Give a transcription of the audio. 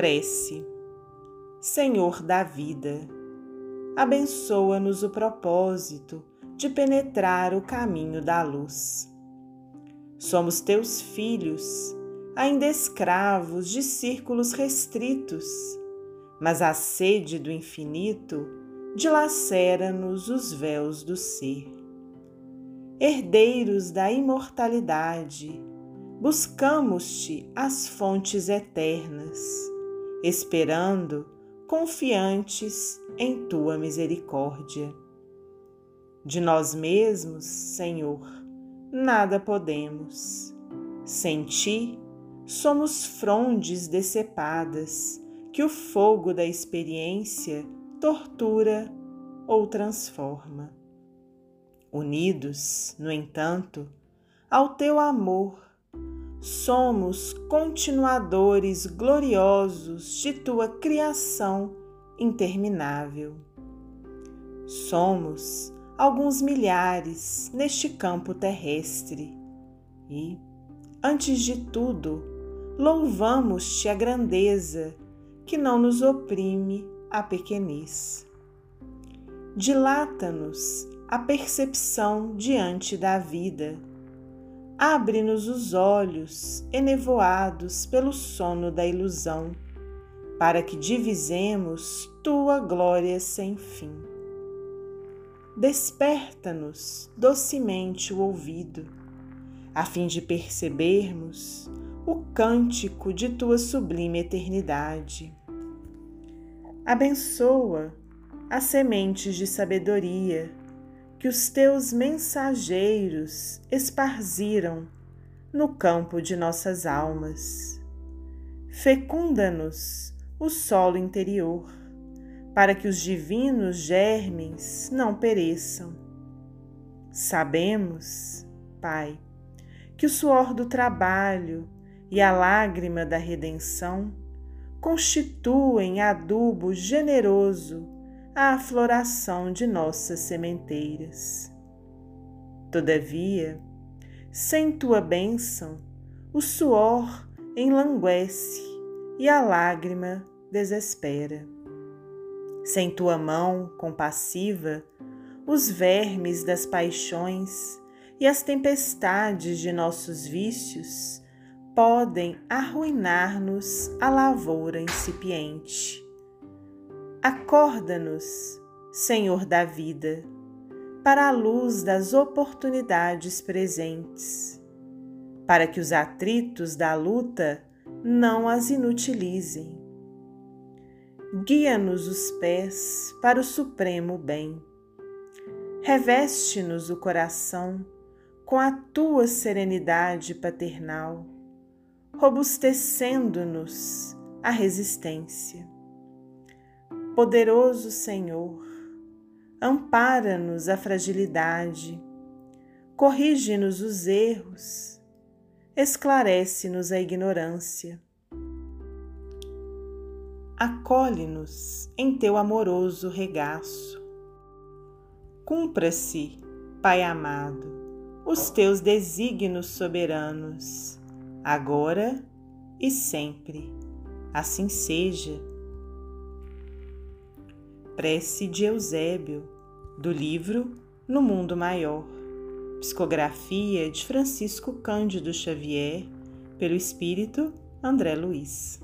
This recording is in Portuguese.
Prece. Senhor da vida, abençoa-nos o propósito de penetrar o caminho da luz. Somos teus filhos, ainda escravos de círculos restritos, mas a sede do infinito dilacera-nos os véus do ser. Herdeiros da imortalidade, buscamos-te as fontes eternas, esperando, confiantes em tua misericórdia. De nós mesmos, Senhor, nada podemos. Sem ti, somos frondes decepadas que o fogo da experiência tortura ou transforma. Unidos, no entanto, ao teu amor, somos continuadores gloriosos de tua criação interminável. Somos alguns milhares neste campo terrestre e, antes de tudo, louvamos-te a grandeza que não nos oprime a pequenez. Dilata-nos a percepção diante da vida Abre-nos os olhos, enevoados pelo sono da ilusão, para que divisemos tua glória sem fim. Desperta-nos docemente o ouvido, a fim de percebermos o cântico de tua sublime eternidade. Abençoa as sementes de sabedoria que os teus mensageiros esparziram no campo de nossas almas. Fecunda-nos o solo interior, para que os divinos germes não pereçam. Sabemos, Pai, que o suor do trabalho e a lágrima da redenção constituem adubo generoso a floração de nossas sementeiras. Todavia, sem tua bênção, o suor enlanguece e a lágrima desespera. Sem tua mão compassiva, os vermes das paixões e as tempestades de nossos vícios podem arruinar-nos a lavoura incipiente. Acorda-nos, Senhor da vida, para a luz das oportunidades presentes, para que os atritos da luta não as inutilizem. Guia-nos os pés para o supremo bem. Reveste-nos o coração com a tua serenidade paternal, robustecendo-nos a resistência Poderoso Senhor, ampara-nos a fragilidade, corrige-nos os erros, esclarece-nos a ignorância. Acolhe-nos em teu amoroso regaço. Cumpra-se, Pai amado, os teus desígnios soberanos, agora e sempre. Assim seja Prece de Eusébio, do livro No Mundo Maior, psicografia de Francisco Cândido Xavier, pelo espírito André Luiz.